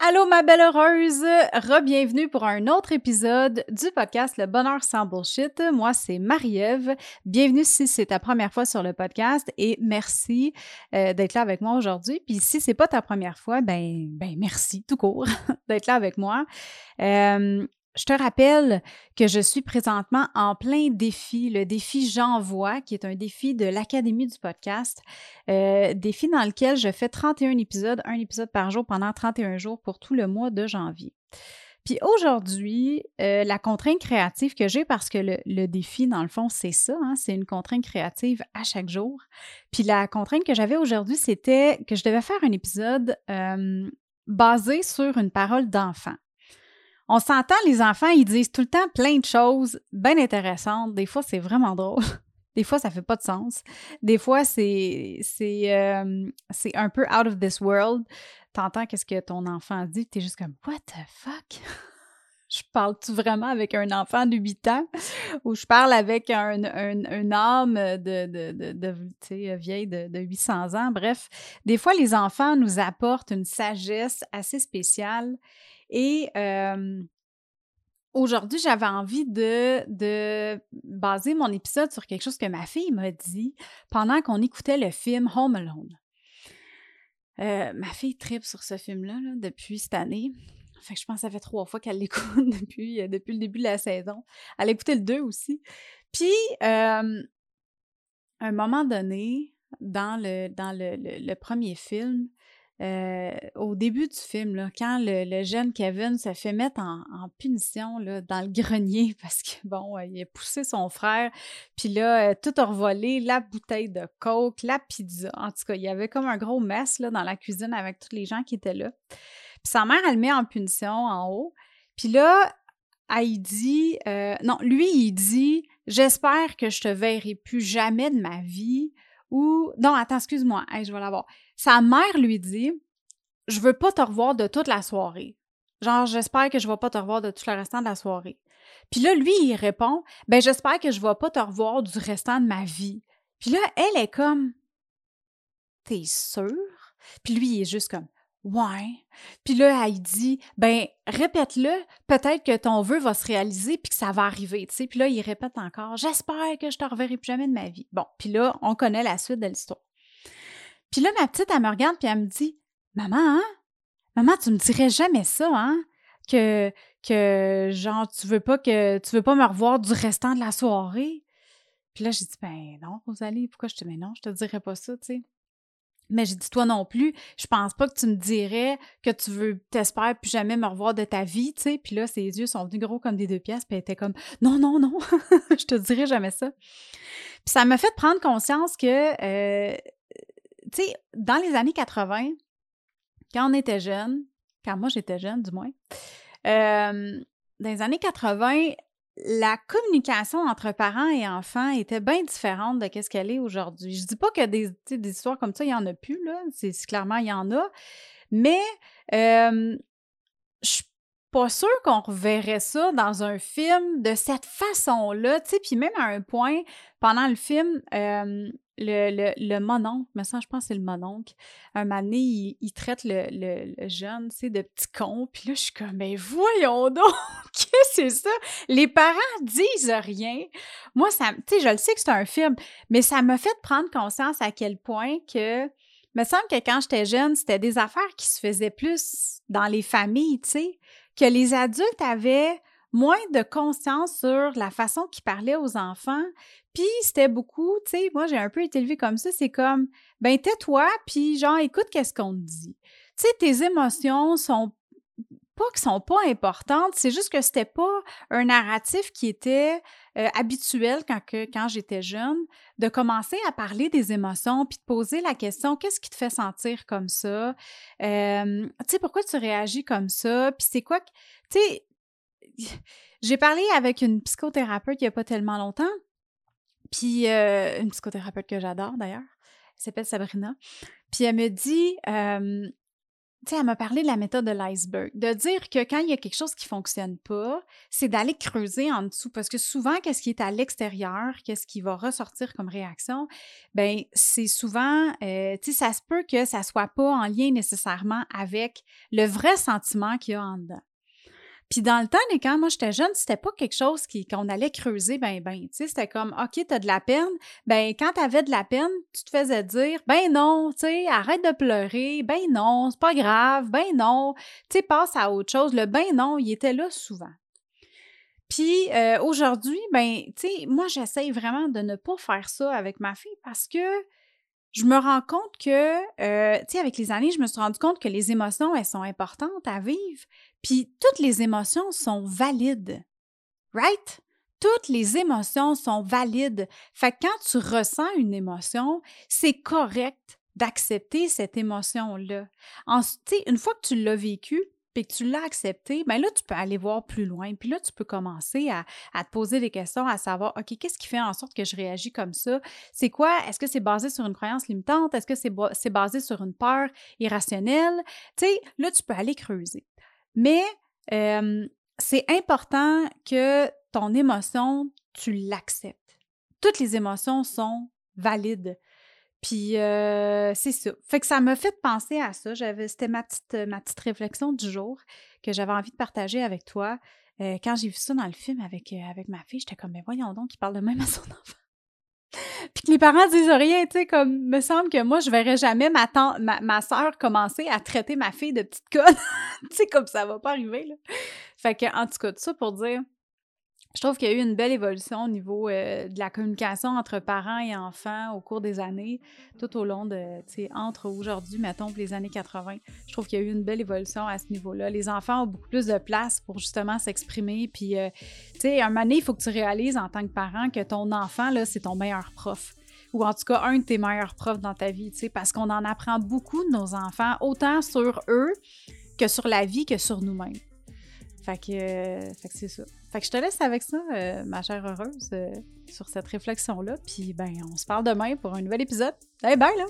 Allô ma belle heureuse, re-bienvenue pour un autre épisode du podcast Le Bonheur sans Bullshit. Moi c'est Marie-Ève. Bienvenue si c'est ta première fois sur le podcast et merci euh, d'être là avec moi aujourd'hui. Puis si c'est pas ta première fois, ben ben merci tout court d'être là avec moi. Euh, je te rappelle que je suis présentement en plein défi, le défi J'envoie, qui est un défi de l'Académie du podcast, euh, défi dans lequel je fais 31 épisodes, un épisode par jour pendant 31 jours pour tout le mois de janvier. Puis aujourd'hui, euh, la contrainte créative que j'ai, parce que le, défi, dans le fond, c'est ça, hein, c'est une contrainte créative à chaque jour. Puis la contrainte que j'avais aujourd'hui, c'était que je devais faire un épisode euh, basé sur une parole d'enfant. On s'entend, les enfants, ils disent tout le temps plein de choses bien intéressantes. Des fois, c'est vraiment drôle. Des fois, ça fait pas de sens. Des fois, c'est c'est euh, un peu out of this world. T'entends qu'est-ce que ton enfant dit, t'es juste comme What the fuck? je parle-tu vraiment avec un enfant de 8 ans? Ou je parle avec un, un, âme de, de, de, de vieille de, de 800 ans? Bref, des fois, les enfants nous apportent une sagesse assez spéciale et aujourd'hui, j'avais envie de, de, baser mon épisode sur quelque chose que ma fille m'a dit pendant qu'on écoutait le film Home Alone. ma fille tripe sur ce film-là depuis cette année. Fait je pense que ça fait trois fois qu'elle l'écoute depuis, depuis le début de la saison. Elle a écouté le 2 aussi. Puis, à un moment donné, dans le, dans le premier film, euh, au début du film, quand le, jeune Kevin se fait mettre en, punition là, dans le grenier parce que, bon, il a poussé son frère, puis là, euh, tout a revolé, la bouteille de coke, la pizza. En tout cas, il y avait comme un gros mess dans la cuisine avec tous les gens qui étaient là. Puis sa mère, elle le met en punition en haut. Puis là, elle dit, euh, non, lui, il dit, j'espère que je te verrai plus jamais de ma vie ou non, attends, excuse-moi, je vais l'avoir. Sa mère lui dit Je veux pas te revoir de toute la soirée. Genre, j'espère que je vais pas te revoir de tout le restant de la soirée. Puis là, lui, il répond Ben, j'espère que je vais pas te revoir du restant de ma vie. Puis là, elle est comme T'es sûr? Puis lui, il est juste comme Ouais. Puis là, elle dit, ben, répète-le, peut-être que ton vœu va se réaliser puis que ça va arriver, tu sais. Puis là, il répète encore, j'espère que je te reverrai plus jamais de ma vie. Bon, puis là, on connaît la suite de l'histoire. Puis là, ma petite, elle me regarde puis elle me dit, maman, hein? Maman, tu me dirais jamais ça, hein? Que, que, genre, tu veux pas que, tu veux pas me revoir du restant de la soirée? Puis là, j'ai dit, ben non, Rosalie, pourquoi je te, mais non, je te dirais pas ça, tu sais. Mais j'ai dit, toi non plus, je pense pas que tu me dirais que tu veux, t'espères plus jamais me revoir de ta vie, tu sais. Puis là, ses yeux sont venus gros comme des deux pièces, puis elle était comme, non, non, non, je te dirais jamais ça. Puis ça m'a fait prendre conscience que, euh, tu sais, dans les années 80, quand on était jeune, quand moi j'étais jeune du moins, euh, dans les années 80, la communication entre parents et enfants était bien différente de ce qu'elle est aujourd'hui. Je dis pas que des, histoires comme ça, il y en a plus, là. C'est, clairement, il y en a. Mais euh, je suis pas sûre qu'on reverrait ça dans un film de cette façon-là. Puis même à un point, pendant le film, euh, le, le, le mononcle, mais ça, je pense que c'est le mononcle. Un moment donné, il, traite le, le, jeune, tu sais, de petit con. Puis là, je suis comme, mais voyons donc, qu'est-ce que c'est ça? Les parents disent rien. Moi, ça, tu sais, je le sais que c'est un film, mais ça m'a fait prendre conscience à quel point que, me semble que quand j'étais jeune, c'était des affaires qui se faisaient plus dans les familles, tu sais, que les adultes avaient moins de conscience sur la façon qu'ils parlaient aux enfants. Puis c'était beaucoup, tu sais, moi j'ai un peu été élevée comme ça, c'est comme, ben tais-toi, puis genre, écoute qu'est-ce qu'on te dit. Tu sais, tes émotions sont pas qui sont pas importantes, c'est juste que c'était pas un narratif qui était euh, habituel quand, quand j'étais jeune, de commencer à parler des émotions puis de poser la question qu'est-ce qui te fait sentir comme ça? Euh, tu sais, pourquoi tu réagis comme ça? Puis c'est quoi? Tu sais, j'ai parlé avec une psychothérapeute il y a pas tellement longtemps, puis euh, une psychothérapeute que j'adore d'ailleurs, elle s'appelle Sabrina, puis elle me dit tu sais, elle m'a parlé de la méthode de l'iceberg, de dire que quand il y a quelque chose qui fonctionne pas, c'est d'aller creuser en dessous, parce que souvent, qu'est-ce qui est à l'extérieur, qu'est-ce qui va ressortir comme réaction, ben c'est souvent, euh, tu sais, ça se peut que ça soit pas en lien nécessairement avec le vrai sentiment qu'il y a en dedans. Puis dans le temps, quand moi j'étais jeune, c'était pas quelque chose qu'on allait creuser ben ben, tu sais, c'était comme OK, t'as de la peine, ben quand t'avais de la peine, tu te faisais dire ben non, tu sais, arrête de pleurer, ben non, c'est pas grave, ben non, tu sais, passe à autre chose. Le ben non, il était là souvent. Puis euh, aujourd'hui, ben, tu sais, moi j'essaye vraiment de ne pas faire ça avec ma fille parce que je me rends compte que, euh, tu sais, avec les années, je me suis rendu compte que les émotions, elles sont importantes à vivre. Puis toutes les émotions sont valides. Right? Toutes les émotions sont valides. Fait que quand tu ressens une émotion, c'est correct d'accepter cette émotion-là. Une fois que tu l'as vécue, puis que tu l'as accepté, bien là, tu peux aller voir plus loin. Puis là, tu peux commencer à, te poser des questions, à savoir, OK, qu'est-ce qui fait en sorte que je réagis comme ça? C'est quoi? Est-ce que c'est basé sur une croyance limitante? Est-ce que c'est basé sur une peur irrationnelle? Tu sais, là, tu peux aller creuser. Mais c'est important que ton émotion, tu l'acceptes. Toutes les émotions sont valides. Puis euh, c'est ça. Fait que ça m'a fait penser à ça. J'avais, c'était ma petite, ma petite réflexion du jour que j'avais envie de partager avec toi. Euh, quand j'ai vu ça dans le film avec, euh, avec ma fille, j'étais comme, mais voyons donc, il parle de même à son enfant. Puis que les parents disent rien, tu sais, comme, me semble que moi, je verrais jamais ma, ma, ma soeur commencer à traiter ma fille de petite conne. tu sais, comme ça va pas arriver, là. Fait que, en tout cas, tout ça pour dire, je trouve qu'il y a eu une belle évolution au niveau euh, de la communication entre parents et enfants au cours des années, tout au long de, tu sais, entre aujourd'hui, mettons, les années 80. Je trouve qu'il y a eu une belle évolution à ce niveau-là. Les enfants ont beaucoup plus de place pour justement s'exprimer. Puis, euh, tu sais, un moment donné, il faut que tu réalises en tant que parent que ton enfant, là, c'est ton meilleur prof ou en tout cas un de tes meilleurs profs dans ta vie, tu sais, parce qu'on en apprend beaucoup de nos enfants, autant sur eux que sur la vie que sur nous-mêmes. Fait que, euh, fait que c'est ça. Fait que je te laisse avec ça, euh, ma chère heureuse, euh, sur cette réflexion-là. Puis, ben, on se parle demain pour un nouvel épisode. Allez, bye, là!